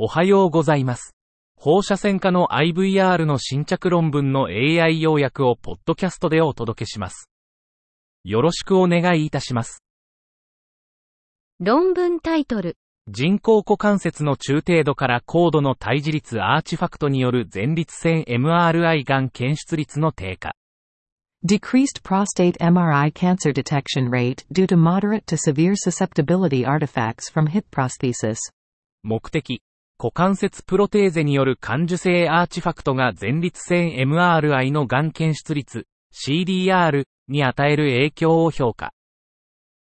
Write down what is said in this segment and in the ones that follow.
おはようございます。放射線科の IVR の新着論文の AI 要約をポッドキャストでお届けします。よろしくお願いいたします。論文タイトル。人工股関節の中程度から高度の対峙率アーチファクトによる前立腺 MRI がん検出率の低下。Decreased prostate MRI cancer detection rate due to moderate to severe susceptibility artifacts from hip prosthesis. 目的。股関節プロテーゼによる感受性アーチファクトが前立腺 MRI のがん検出率 CDR に与える影響を評価。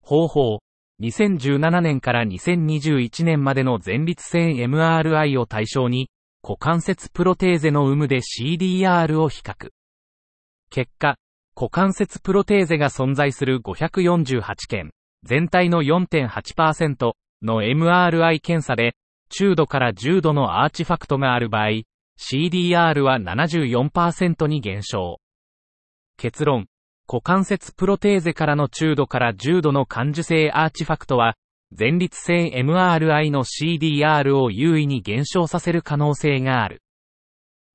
方法。2017年から2021年までの前立腺 MRI を対象に、股関節プロテーゼの有無で CDR を比較。結果、股関節プロテーゼが存在する548件、全体の4.8%の MRI 検査で、中度から重度のアーチファクトがある場合、CDR は74%に減少。結論。股関節プロテーゼからの中度から重度の感受性アーチファクトは、前立腺 MRI の CDR を優位に減少させる可能性がある。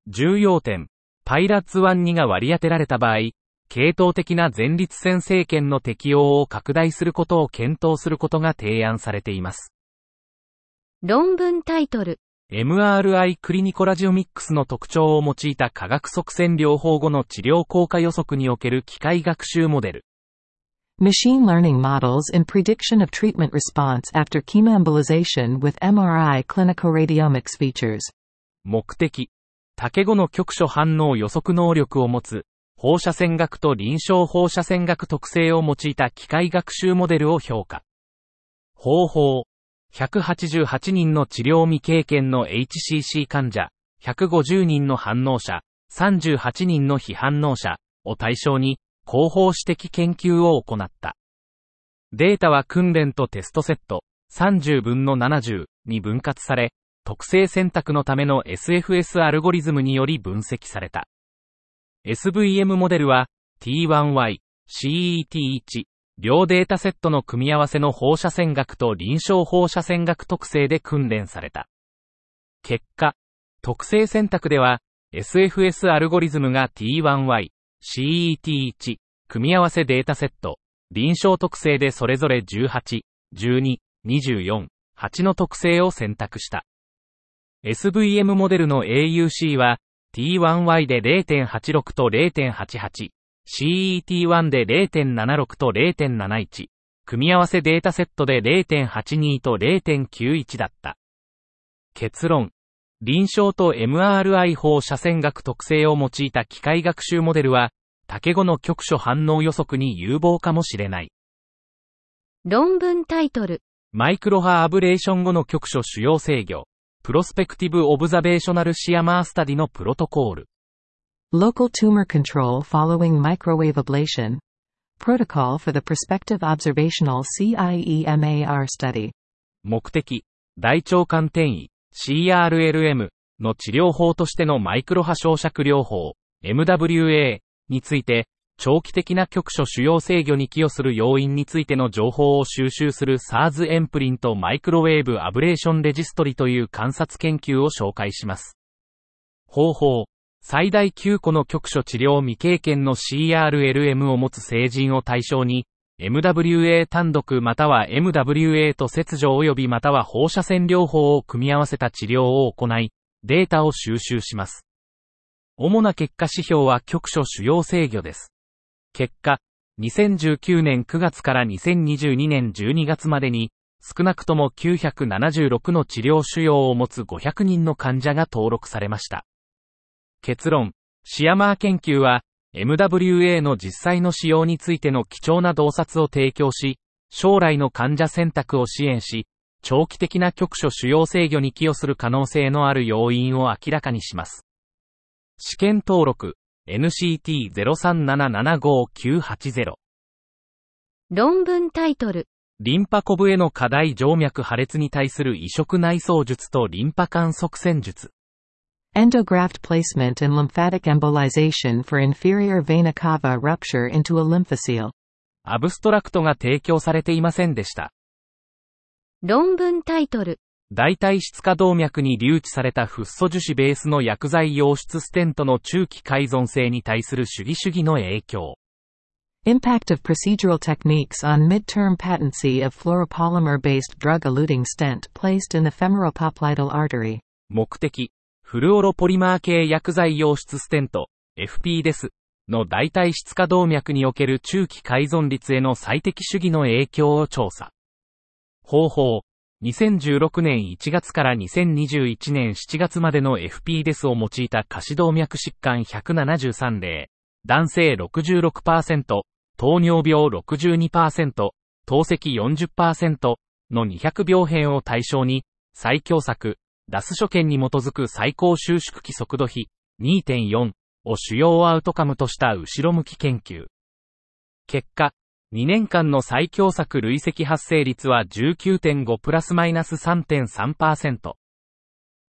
重要点。パイラッツ1-2が割り当てられた場合、系統的な前立腺政権の適用を拡大することを検討することが提案されています。論文タイトル。MRI クリニコラジオミックスの特徴を用いた化学側線療法後の治療効果予測における機械学習モデル。Machine learning models in prediction of treatment response after chemoembolization with MRI clinicoradiomics features. 目的。竹後の局所反応予測能力を持つ、放射線学と臨床放射線学特性を用いた機械学習モデルを評価。方法。188人の治療未経験の HCC 患者、150人の反応者、38人の非反応者を対象に、広報指摘研究を行った。データは訓練とテストセット、30分の70に分割され、特性選択のための SFS アルゴリズムにより分析された。SVM モデルは T1Y、CET1、両データセットの組み合わせの放射線学と臨床放射線学特性で訓練された。結果、特性選択では SFS アルゴリズムが T1Y、CET1、組み合わせデータセット、臨床特性でそれぞれ18、12、24、8の特性を選択した。SVM モデルの AUC は T1Y で0.86と0.88、CET1 で0.76と0.71、組み合わせデータセットで0.82と0.91だった。結論。臨床と MRI 放射線学特性を用いた機械学習モデルは、竹後の局所反応予測に有望かもしれない。論文タイトル。マイクロ波アブレーション後の局所腫瘍制御、 prospective observational CIEMAR study のプロトコール。Local tumor control following microwave ablation. Protocol for the prospective observational CIEMAR study. 目的、大腸肝転移、CRLM の治療法としてのマイクロ波焼灼療法、MWA について、長期的な局所腫瘍制御に寄与する要因についての情報を収集する SARS エンプリントマイクロウェーブアブレーションレジストリという観察研究を紹介します。方法。最大9個の局所治療未経験の CRLM を持つ成人を対象に、MWA 単独または MWA と切除及びまたは放射線療法を組み合わせた治療を行い、データを収集します。主な結果指標は局所主要制御です。結果、2019年9月から2022年12月までに、少なくとも976の治療腫瘍を持つ500人の患者が登録されました。結論、シアマー研究は、MWA の実際の使用についての貴重な洞察を提供し、将来の患者選択を支援し、長期的な局所主要制御に寄与する可能性のある要因を明らかにします。試験登録、NCT03775980。論文タイトル。リンパコブへの過大静脈破裂に対する移植内装術とリンパ管側線術。Endograft placement and lymphatic embolization for inferior vena cava rupture into a lymphocele. アブストラクトが提供されていませんでした。論文タイトル。 大腿質化動脈に留置されたフッ素樹脂ベースの薬剤溶出ステントの中期改存性に対する主義主義の影響。 Impact of procedural techniques on midterm patency of fluoropolymer-based drug-eluting stent placed in the femoral popliteal artery. 目的、 フルオロポリマー系薬剤溶出ステント、FP です。の大腿質化動脈における中期改存率への最適主義の影響を調査。方法、2016年1月から2021年7月までの FP デスを用いた下肢動脈疾患173例、男性66%、糖尿病62%、透析40%の200病変を対象に、最強策、ダス所見に基づく最高収縮期速度比2.4を主要アウトカムとした後ろ向き研究。結果、2年間の最強策累積発生率は19.5プラスマイナス3.3%。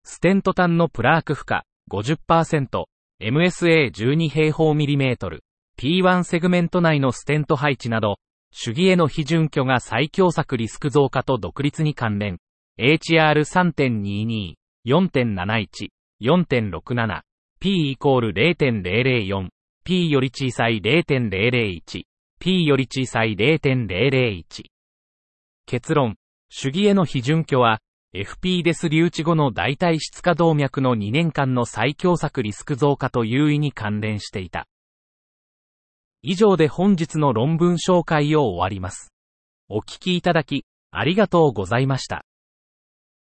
ステント単のプラーク負荷50%、MSA12 平方ミリメートル、P1 セグメント内のステント配置など、主義への非準拠が最強策リスク増加と独立に関連。HR3.22、4.71、4.67、P イコール0.004、P より小さい0.001、P より小さい0.001。結論、主義への非準拠は、FP デス留置後の大腿質化動脈の2年間の最強策リスク増加と優位に関連していた。以上で本日の論文紹介を終わります。お聞きいただき、ありがとうございました。